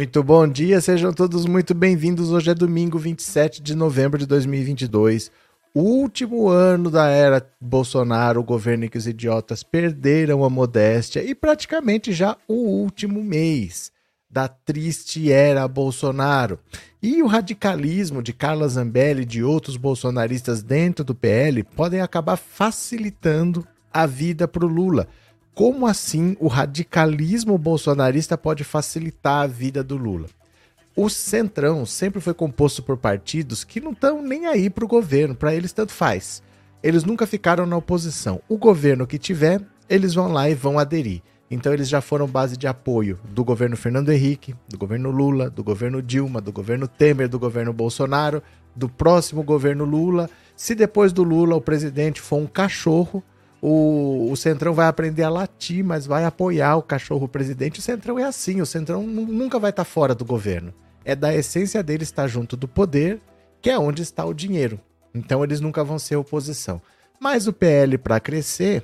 Muito bom dia, sejam todos muito bem-vindos. Hoje é domingo 27 de novembro de 2022, último ano da era Bolsonaro, o governo em que os idiotas perderam a modéstia e praticamente já o último mês da triste era Bolsonaro. E o radicalismo de Carla Zambelli e de outros bolsonaristas dentro do PL podem acabar facilitando a vida para o Lula. Como assim o radicalismo bolsonarista pode facilitar a vida do Lula? O Centrão sempre foi composto por partidos que não estão nem aí para o governo, para eles tanto faz. Eles nunca ficaram na oposição. O governo que tiver, eles vão lá e vão aderir. Então eles já foram base de apoio do governo Fernando Henrique, do governo Lula, do governo Dilma, do governo Temer, do governo Bolsonaro, do próximo governo Lula. Se depois do Lula o presidente for um cachorro, o, o Centrão vai aprender a latir, mas vai apoiar o cachorro presidente. O Centrão é assim, o Centrão nunca vai estar tá fora do governo. É da essência dele estar junto do poder, que é onde está o dinheiro. Então eles nunca vão ser oposição. Mas o PL, para crescer,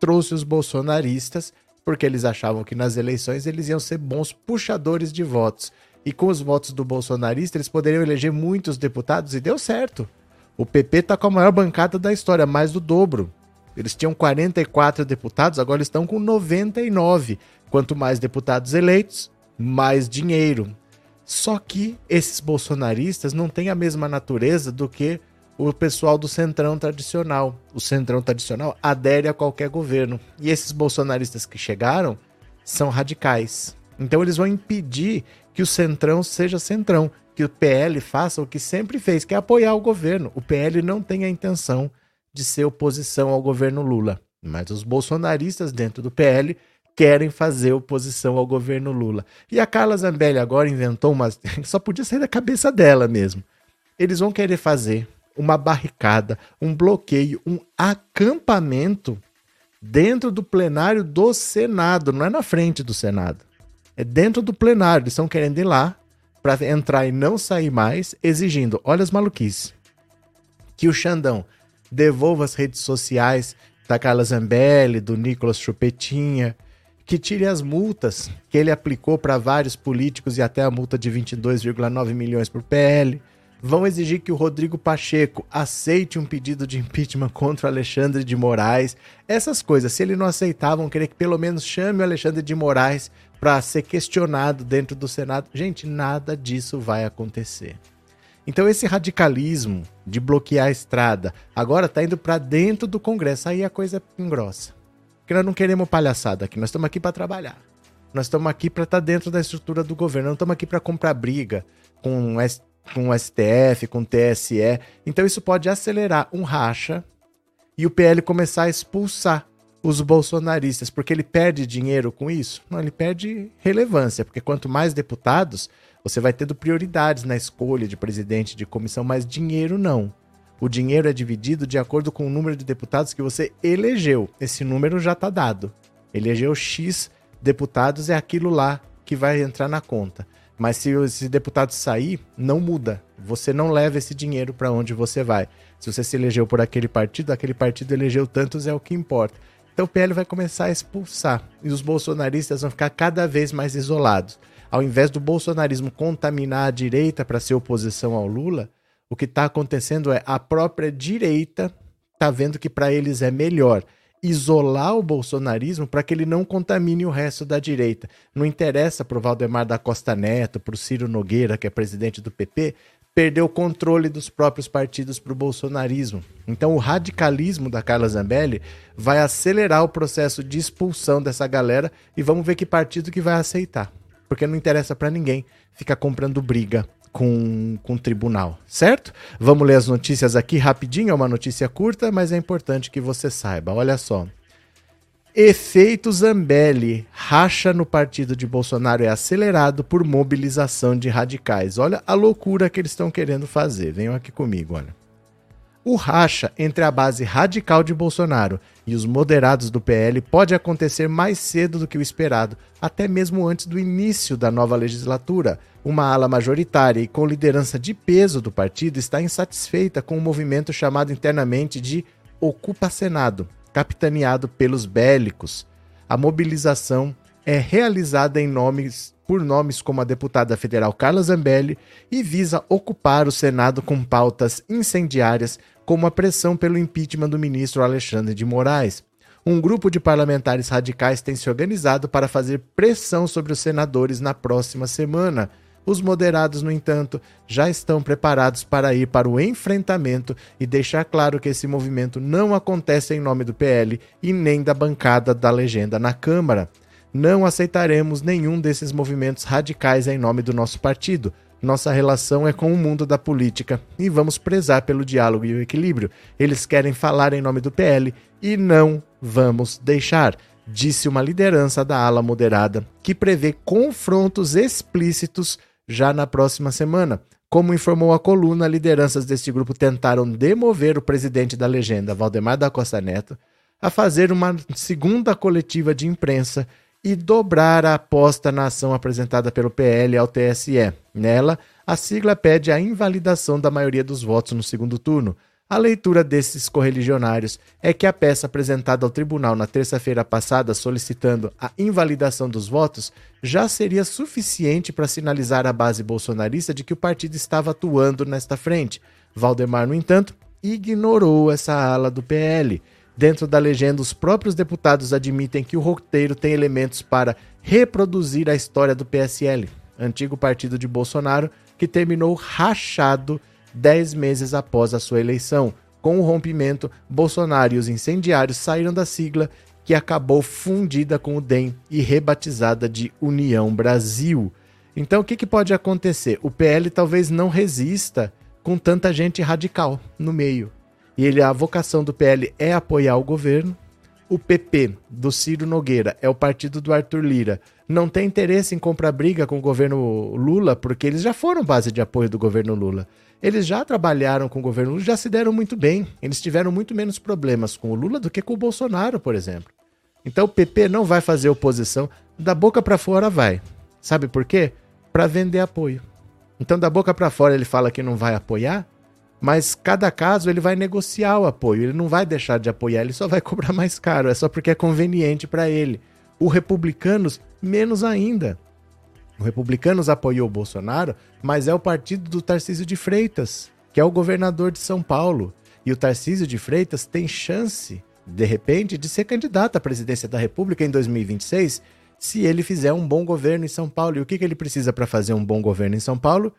trouxe os bolsonaristas porque eles achavam que nas eleições eles iam ser bons puxadores de votos. E com os votos do bolsonarista, eles poderiam eleger muitos deputados e deu certo. O PP está com a maior bancada da história, mais do dobro. Eles tinham 44 deputados, agora estão com 99. Quanto mais deputados eleitos, mais dinheiro. Só que esses bolsonaristas não têm a mesma natureza do que o pessoal do centrão tradicional. O centrão tradicional adere a qualquer governo. E esses bolsonaristas que chegaram são radicais. Então eles vão impedir que o centrão seja centrão, que o PL faça o que sempre fez, que é apoiar o governo. O PL não tem a intenção de ser oposição ao governo Lula, mas os bolsonaristas dentro do PL querem fazer oposição ao governo Lula. E a Carla Zambelli agora inventou uma. Só podia sair da cabeça dela mesmo. Eles vão querer fazer uma barricada, um bloqueio, um acampamento dentro do plenário do Senado, não é na frente do Senado. É dentro do plenário. Eles estão querendo ir lá para entrar e não sair mais, exigindo, olha as maluquices, que o Xandão devolva as redes sociais da Carla Zambelli, do Nicolas Chupetinha, que tire as multas que ele aplicou para vários políticos e até a multa de 22,9 milhões por PL vão exigir que o Rodrigo Pacheco aceite um pedido de impeachment contra o Alexandre de Moraes. Essas coisas, se ele não aceitar, vão querer que pelo menos chame o Alexandre de Moraes para ser questionado dentro do Senado. Gente, nada disso vai acontecer. Então esse radicalismo de bloquear a estrada agora está indo para dentro do Congresso. Aí a coisa engrossa. Porque nós não queremos palhaçada aqui, nós estamos aqui para trabalhar. Nós estamos aqui para estar tá dentro da estrutura do governo, não estamos aqui para comprar briga com com o STF, com o TSE. Então isso pode acelerar um racha e o PL começar a expulsar os bolsonaristas, porque ele perde dinheiro com isso? Não, ele perde relevância, porque quanto mais deputados, você vai tendo prioridades na escolha de presidente de comissão, mas dinheiro não. O dinheiro é dividido de acordo com o número de deputados que você elegeu. Esse número já está dado. Elegeu X deputados, é aquilo lá que vai entrar na conta. Mas se esse deputado sair, não muda. Você não leva esse dinheiro para onde você vai. Se você se elegeu por aquele partido, aquele partido elegeu tantos, é o que importa. Então o PL vai começar a expulsar e os bolsonaristas vão ficar cada vez mais isolados. Ao invés do bolsonarismo contaminar a direita para ser oposição ao Lula, o que está acontecendo é a própria direita está vendo que para eles é melhor isolar o bolsonarismo para que ele não contamine o resto da direita. Não interessa para o Valdemar da Costa Neto, para o Ciro Nogueira, que é presidente do PP, perder o controle dos próprios partidos para o bolsonarismo. Então o radicalismo da Carla Zambelli vai acelerar o processo de expulsão dessa galera e vamos ver que partido que vai aceitar. Porque não interessa para ninguém ficar comprando briga com, com o tribunal, certo? Vamos ler as notícias aqui rapidinho, é uma notícia curta, mas é importante que você saiba. Olha só. Efeito Zambelli. Racha no partido de Bolsonaro é acelerado por mobilização de radicais. Olha a loucura que eles estão querendo fazer. Venham aqui comigo, olha. O racha entre a base radical de Bolsonaro e os moderados do PL pode acontecer mais cedo do que o esperado, até mesmo antes do início da nova legislatura. Uma ala majoritária e com liderança de peso do partido está insatisfeita com o um movimento chamado internamente de Ocupa Senado, capitaneado pelos bélicos. A mobilização é realizada em nomes por nomes como a deputada federal Carla Zambelli e visa ocupar o Senado com pautas incendiárias como a pressão pelo impeachment do ministro Alexandre de Moraes. Um grupo de parlamentares radicais tem se organizado para fazer pressão sobre os senadores na próxima semana. Os moderados, no entanto, já estão preparados para ir para o enfrentamento e deixar claro que esse movimento não acontece em nome do PL e nem da bancada da legenda na Câmara. Não aceitaremos nenhum desses movimentos radicais em nome do nosso partido. Nossa relação é com o mundo da política e vamos prezar pelo diálogo e o equilíbrio. Eles querem falar em nome do PL e não vamos deixar, disse uma liderança da ala moderada, que prevê confrontos explícitos já na próxima semana. Como informou a coluna, lideranças deste grupo tentaram demover o presidente da legenda, Valdemar da Costa Neto, a fazer uma segunda coletiva de imprensa e dobrar a aposta na ação apresentada pelo PL ao TSE. Nela, a sigla pede a invalidação da maioria dos votos no segundo turno. A leitura desses correligionários é que a peça apresentada ao tribunal na terça-feira passada solicitando a invalidação dos votos já seria suficiente para sinalizar à base bolsonarista de que o partido estava atuando nesta frente. Valdemar, no entanto, ignorou essa ala do PL. Dentro da legenda, os próprios deputados admitem que o roteiro tem elementos para reproduzir a história do PSL, antigo partido de Bolsonaro, que terminou rachado dez meses após a sua eleição. Com o rompimento, Bolsonaro e os incendiários saíram da sigla, que acabou fundida com o DEM e rebatizada de União Brasil. Então, o que, que pode acontecer? O PL talvez não resista com tanta gente radical no meio e ele a vocação do PL é apoiar o governo. O PP do Ciro Nogueira é o partido do Arthur Lira. Não tem interesse em comprar briga com o governo Lula, porque eles já foram base de apoio do governo Lula. Eles já trabalharam com o governo Lula, já se deram muito bem. Eles tiveram muito menos problemas com o Lula do que com o Bolsonaro, por exemplo. Então o PP não vai fazer oposição, da boca para fora vai. Sabe por quê? Para vender apoio. Então da boca para fora ele fala que não vai apoiar, mas cada caso ele vai negociar o apoio, ele não vai deixar de apoiar, ele só vai cobrar mais caro, é só porque é conveniente para ele. O Republicanos, menos ainda. O Republicanos apoiou o Bolsonaro, mas é o partido do Tarcísio de Freitas, que é o governador de São Paulo. E o Tarcísio de Freitas tem chance, de repente, de ser candidato à presidência da República em 2026, se ele fizer um bom governo em São Paulo. E o que, que ele precisa para fazer um bom governo em São Paulo?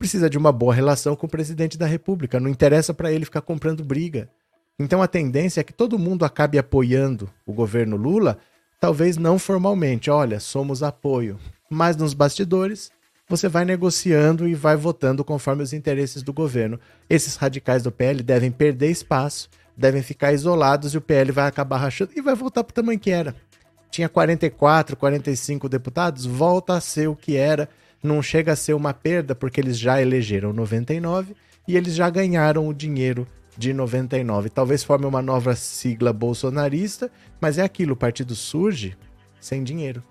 Precisa de uma boa relação com o presidente da República. Não interessa para ele ficar comprando briga. Então a tendência é que todo mundo acabe apoiando o governo Lula, talvez não formalmente, olha, somos apoio, mas nos bastidores você vai negociando e vai votando conforme os interesses do governo. Esses radicais do PL devem perder espaço, devem ficar isolados e o PL vai acabar rachando e vai voltar para o tamanho que era. Tinha 44, 45 deputados, volta a ser o que era não chega a ser uma perda, porque eles já elegeram 99 e eles já ganharam o dinheiro de 99. Talvez forme uma nova sigla bolsonarista, mas é aquilo, o partido surge sem dinheiro,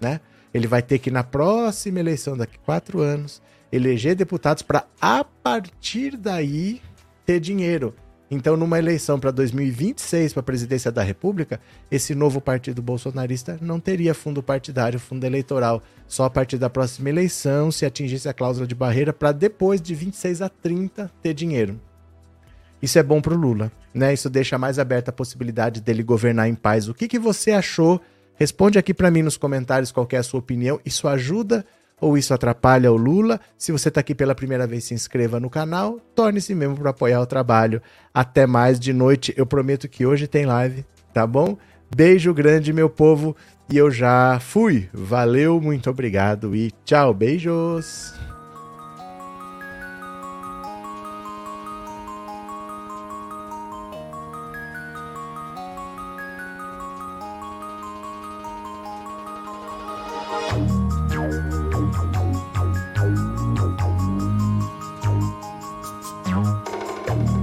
né? Ele vai ter que, na próxima eleição, daqui quatro anos, eleger deputados para, a partir daí, ter dinheiro. Então, numa eleição para 2026 para a presidência da República, esse novo partido bolsonarista não teria fundo partidário, fundo eleitoral. Só a partir da próxima eleição, se atingisse a cláusula de barreira, para depois de 26 a 30 ter dinheiro. Isso é bom para o Lula, né? Isso deixa mais aberta a possibilidade dele governar em paz. O que, que você achou? Responde aqui para mim nos comentários qual é a sua opinião. Isso ajuda ou isso atrapalha o Lula? Se você está aqui pela primeira vez, se inscreva no canal, torne-se membro para apoiar o trabalho. Até mais de noite, eu prometo que hoje tem live, tá bom? Beijo grande, meu povo, e eu já fui. Valeu, muito obrigado e tchau, beijos!